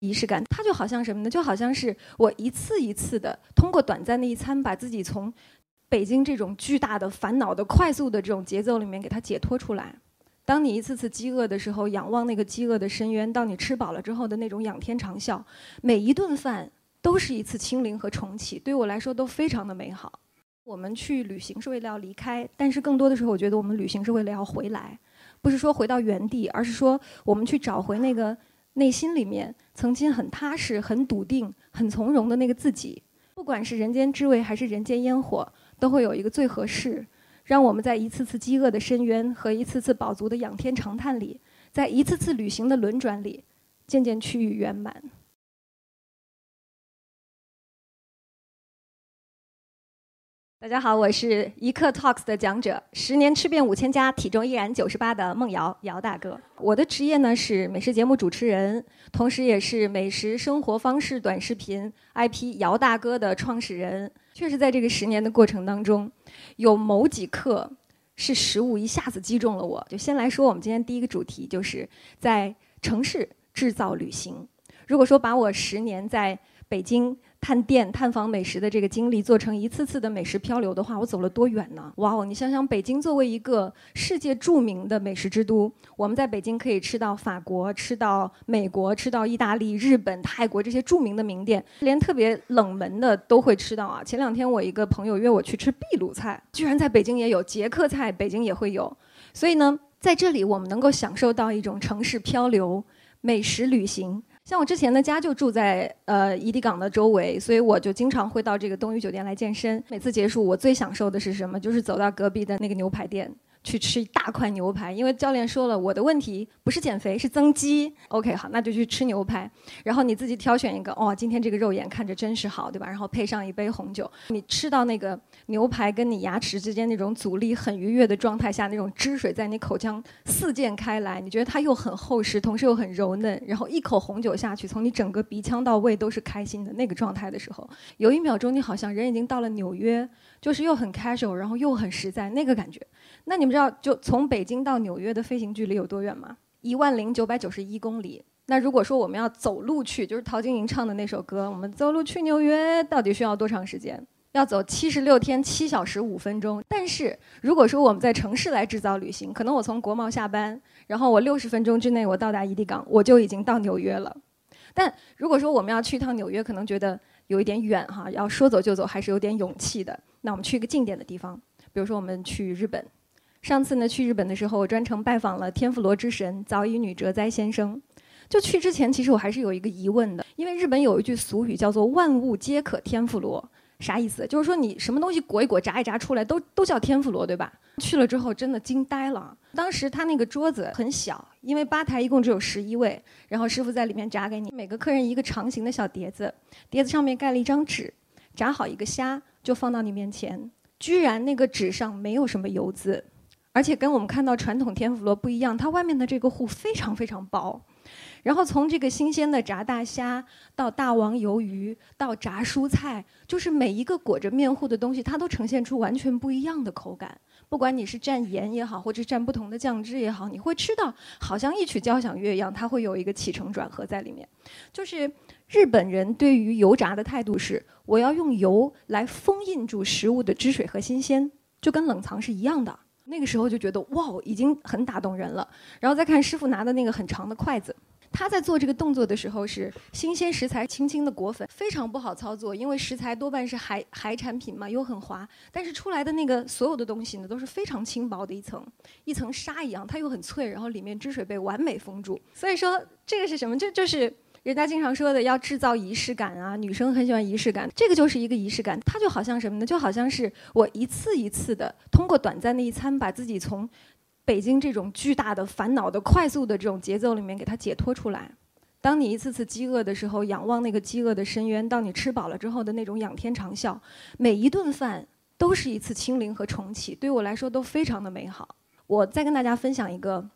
仪式感，它就好像什么呢？就好像是我一次一次的通过短暂的一餐，把自己从北京这种巨大的烦恼的快速的这种节奏里面给它解脱出来。当你一次次饥饿的时候，仰望那个饥饿的深渊；当你吃饱了之后的那种仰天长啸，每一顿饭都是一次清零和重启，对我来说都非常的美好。我们去旅行是为了要离开，但是更多的时候，我觉得我们旅行是为了要回来，不是说回到原地，而是说我们去找回那个内心里面曾经很踏实、很笃定、很从容的那个自己。不管是人间滋味还是人间烟火，都会有一个最合适，让我们在一次次饥饿的深渊和一次次饱足的仰天长叹里，在一次次旅行的轮转里，渐渐趋于圆满。大家好，我是一刻 Talks 的讲者，十年吃遍五千家，体重依然九十八的孟瑶，姚大哥。我的职业呢是美食节目主持人，同时也是美食生活方式短视频 IP 姚大哥的创始人。确实，在这个十年的过程当中，有某几刻是食物一下子击中了我。就先来说，我们今天第一个主题就是在城市制造旅行。如果说把我十年在北京。探店、探访美食的这个经历，做成一次次的美食漂流的话，我走了多远呢？哇哦！你想想，北京作为一个世界著名的美食之都，我们在北京可以吃到法国、吃到美国、吃到意大利、日本、泰国这些著名的名店，连特别冷门的都会吃到啊！前两天我一个朋友约我去吃秘鲁菜，居然在北京也有捷克菜，北京也会有。所以呢，在这里我们能够享受到一种城市漂流、美食旅行。像我之前的家就住在呃怡迪港的周围，所以我就经常会到这个东隅酒店来健身。每次结束，我最享受的是什么？就是走到隔壁的那个牛排店。去吃一大块牛排，因为教练说了，我的问题不是减肥，是增肌。OK，好，那就去吃牛排。然后你自己挑选一个，哦，今天这个肉眼看着真是好，对吧？然后配上一杯红酒，你吃到那个牛排跟你牙齿之间那种阻力很愉悦的状态下，那种汁水在你口腔四溅开来，你觉得它又很厚实，同时又很柔嫩。然后一口红酒下去，从你整个鼻腔到胃都是开心的那个状态的时候，有一秒钟你好像人已经到了纽约，就是又很 casual，然后又很实在那个感觉。那你们知道，就从北京到纽约的飞行距离有多远吗？一万零九百九十一公里。那如果说我们要走路去，就是陶晶莹唱的那首歌，我们走路去纽约，到底需要多长时间？要走七十六天七小时五分钟。但是如果说我们在城市来制造旅行，可能我从国贸下班，然后我六十分钟之内我到达怡迪港，我就已经到纽约了。但如果说我们要去一趟纽约，可能觉得有一点远哈，要说走就走还是有点勇气的。那我们去一个近点的地方，比如说我们去日本。上次呢，去日本的时候，我专程拜访了天妇罗之神早乙女哲哉先生。就去之前，其实我还是有一个疑问的，因为日本有一句俗语叫做“万物皆可天妇罗”，啥意思？就是说你什么东西裹一裹、炸一炸出来，都都叫天妇罗，对吧？去了之后真的惊呆了。当时他那个桌子很小，因为吧台一共只有十一位，然后师傅在里面炸给你，每个客人一个长形的小碟子，碟子上面盖了一张纸，炸好一个虾就放到你面前，居然那个纸上没有什么油渍。而且跟我们看到传统天妇罗不一样，它外面的这个糊非常非常薄，然后从这个新鲜的炸大虾到大王鱿鱼到炸蔬菜，就是每一个裹着面糊的东西，它都呈现出完全不一样的口感。不管你是蘸盐也好，或者蘸不同的酱汁也好，你会吃到好像一曲交响乐一样，它会有一个起承转合在里面。就是日本人对于油炸的态度是，我要用油来封印住食物的汁水和新鲜，就跟冷藏是一样的。那个时候就觉得哇，已经很打动人了。然后再看师傅拿的那个很长的筷子，他在做这个动作的时候是新鲜食材轻轻的裹粉，非常不好操作，因为食材多半是海海产品嘛，又很滑。但是出来的那个所有的东西呢，都是非常轻薄的一层，一层纱一样，它又很脆，然后里面汁水被完美封住。所以说这个是什么？这就是。人家经常说的要制造仪式感啊，女生很喜欢仪式感，这个就是一个仪式感。它就好像什么呢？就好像是我一次一次的通过短暂的一餐，把自己从北京这种巨大的烦恼的快速的这种节奏里面给它解脱出来。当你一次次饥饿的时候，仰望那个饥饿的深渊；当你吃饱了之后的那种仰天长啸，每一顿饭都是一次清零和重启，对我来说都非常的美好。我再跟大家分享一个。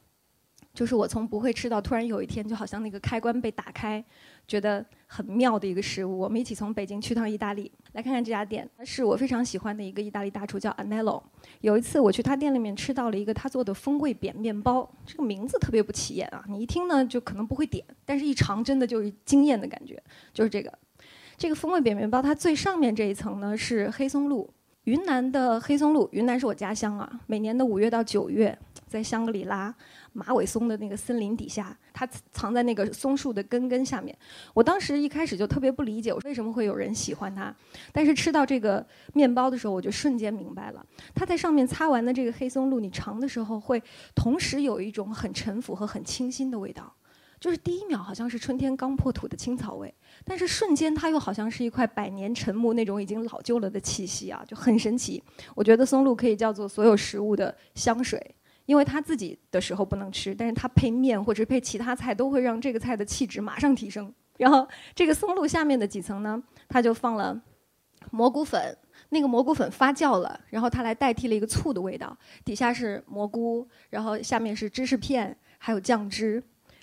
就是我从不会吃到突然有一天，就好像那个开关被打开，觉得很妙的一个食物。我们一起从北京去趟意大利，来看看这家店，是我非常喜欢的一个意大利大厨，叫 Anello。有一次我去他店里面吃到了一个他做的风味扁面包，这个名字特别不起眼啊，你一听呢就可能不会点，但是一尝真的就是惊艳的感觉，就是这个。这个风味扁面包，它最上面这一层呢是黑松露，云南的黑松露，云南是我家乡啊，每年的五月到九月，在香格里拉。马尾松的那个森林底下，它藏在那个松树的根根下面。我当时一开始就特别不理解，我为什么会有人喜欢它。但是吃到这个面包的时候，我就瞬间明白了。它在上面擦完的这个黑松露，你尝的时候会同时有一种很沉浮和很清新的味道。就是第一秒好像是春天刚破土的青草味，但是瞬间它又好像是一块百年陈木那种已经老旧了的气息啊，就很神奇。我觉得松露可以叫做所有食物的香水。因为他自己的时候不能吃，但是他配面或者配其他菜都会让这个菜的气质马上提升。然后这个松露下面的几层呢，他就放了蘑菇粉，那个蘑菇粉发酵了，然后它来代替了一个醋的味道。底下是蘑菇，然后下面是芝士片，还有酱汁。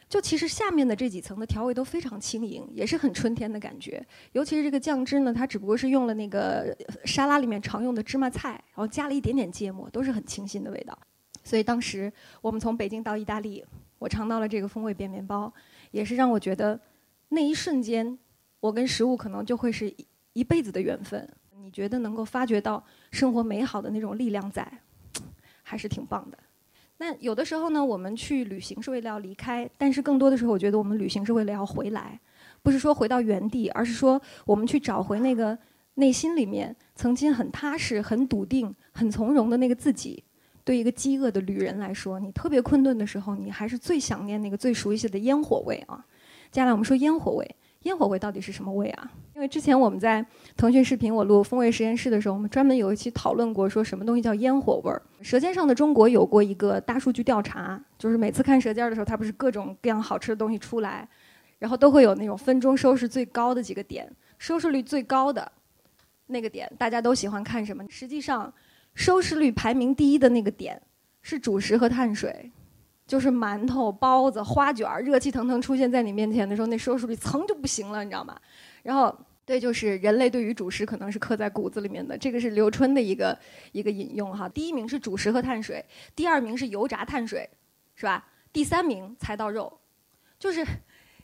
就其实下面的这几层的调味都非常轻盈，也是很春天的感觉。尤其是这个酱汁呢，它只不过是用了那个沙拉里面常用的芝麻菜，然后加了一点点芥末，都是很清新的味道。所以当时我们从北京到意大利，我尝到了这个风味扁面包，也是让我觉得那一瞬间，我跟食物可能就会是一辈子的缘分。你觉得能够发掘到生活美好的那种力量在，还是挺棒的。那有的时候呢，我们去旅行是为了要离开，但是更多的时候，我觉得我们旅行是为了要回来，不是说回到原地，而是说我们去找回那个内心里面曾经很踏实、很笃定、很从容的那个自己。对一个饥饿的旅人来说，你特别困顿的时候，你还是最想念那个最熟悉的烟火味啊。接下来我们说烟火味，烟火味到底是什么味啊？因为之前我们在腾讯视频我录风味实验室的时候，我们专门有一期讨论过，说什么东西叫烟火味儿。舌尖上的中国有过一个大数据调查，就是每次看舌尖的时候，它不是各种各样好吃的东西出来，然后都会有那种分钟收视最高的几个点，收视率最高的那个点，大家都喜欢看什么？实际上。收视率排名第一的那个点是主食和碳水，就是馒头、包子、花卷儿，热气腾腾出现在你面前的时候，那收视率噌就不行了，你知道吗？然后，对，就是人类对于主食可能是刻在骨子里面的。这个是刘春的一个一个引用哈。第一名是主食和碳水，第二名是油炸碳水，是吧？第三名才到肉，就是。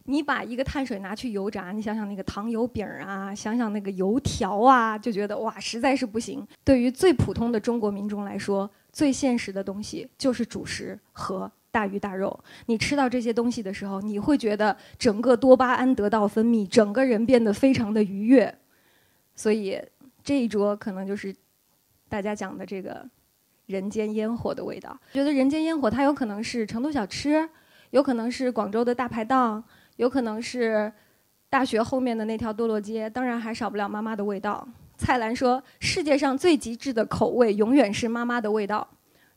你把一个碳水拿去油炸，你想想那个糖油饼啊，想想那个油条啊，就觉得哇，实在是不行。对于最普通的中国民众来说，最现实的东西就是主食和大鱼大肉。你吃到这些东西的时候，你会觉得整个多巴胺得到分泌，整个人变得非常的愉悦。所以这一桌可能就是大家讲的这个人间烟火的味道。觉得人间烟火它有可能是成都小吃，有可能是广州的大排档。有可能是大学后面的那条堕落街，当然还少不了妈妈的味道。蔡澜说：“世界上最极致的口味，永远是妈妈的味道。”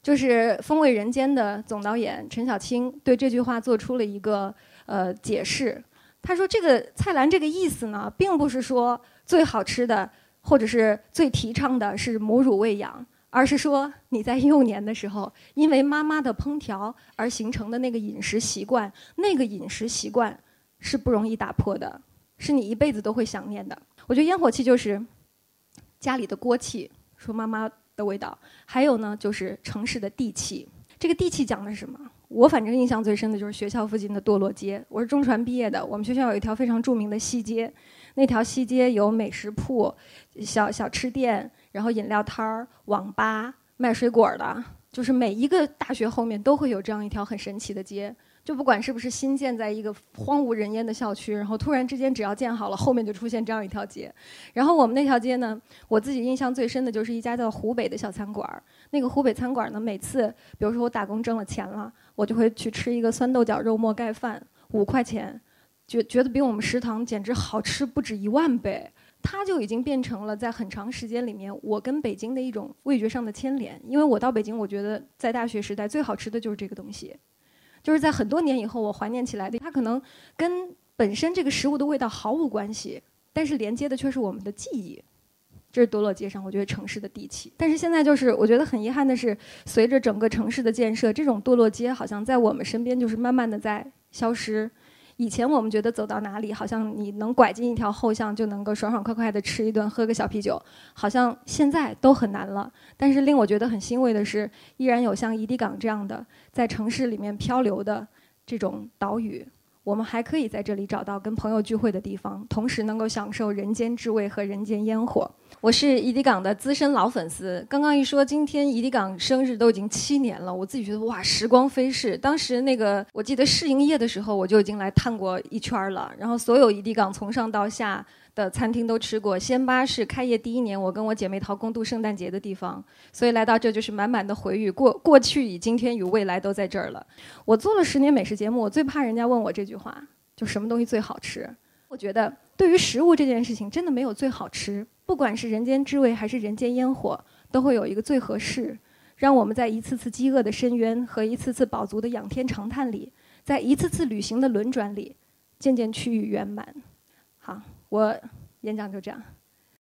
就是《风味人间》的总导演陈小青对这句话做出了一个呃解释。他说：“这个蔡澜这个意思呢，并不是说最好吃的或者是最提倡的是母乳喂养。”而是说你在幼年的时候，因为妈妈的烹调而形成的那个饮食习惯，那个饮食习惯是不容易打破的，是你一辈子都会想念的。我觉得烟火气就是家里的锅气，说妈妈的味道；还有呢，就是城市的地气。这个地气讲的是什么？我反正印象最深的就是学校附近的堕落街。我是中传毕业的，我们学校有一条非常著名的西街，那条西街有美食铺、小小吃店。然后饮料摊儿、网吧、卖水果的，就是每一个大学后面都会有这样一条很神奇的街。就不管是不是新建在一个荒无人烟的校区，然后突然之间只要建好了，后面就出现这样一条街。然后我们那条街呢，我自己印象最深的就是一家叫湖北的小餐馆儿。那个湖北餐馆呢，每次比如说我打工挣了钱了，我就会去吃一个酸豆角肉末盖饭，五块钱，觉觉得比我们食堂简直好吃不止一万倍。它就已经变成了在很长时间里面，我跟北京的一种味觉上的牵连。因为我到北京，我觉得在大学时代最好吃的就是这个东西，就是在很多年以后我怀念起来的。它可能跟本身这个食物的味道毫无关系，但是连接的却是我们的记忆。这是堕落街上，我觉得城市的地气。但是现在就是我觉得很遗憾的是，随着整个城市的建设，这种堕落街好像在我们身边就是慢慢的在消失。以前我们觉得走到哪里，好像你能拐进一条后巷就能够爽爽快快的吃一顿、喝个小啤酒，好像现在都很难了。但是令我觉得很欣慰的是，依然有像怡迪港这样的在城市里面漂流的这种岛屿。我们还可以在这里找到跟朋友聚会的地方，同时能够享受人间之味和人间烟火。我是怡迪港的资深老粉丝，刚刚一说今天怡迪港生日都已经七年了，我自己觉得哇，时光飞逝。当时那个我记得试营业的时候，我就已经来探过一圈了，然后所有怡迪港从上到下。的餐厅都吃过，仙巴是开业第一年，我跟我姐妹淘共度圣诞节的地方，所以来到这就是满满的回忆，过过去与今天与未来都在这儿了。我做了十年美食节目，我最怕人家问我这句话，就什么东西最好吃？我觉得对于食物这件事情，真的没有最好吃，不管是人间滋味还是人间烟火，都会有一个最合适，让我们在一次次饥饿的深渊和一次次饱足的仰天长叹里，在一次次旅行的轮转里，渐渐趋于圆满。好。我演讲就这样。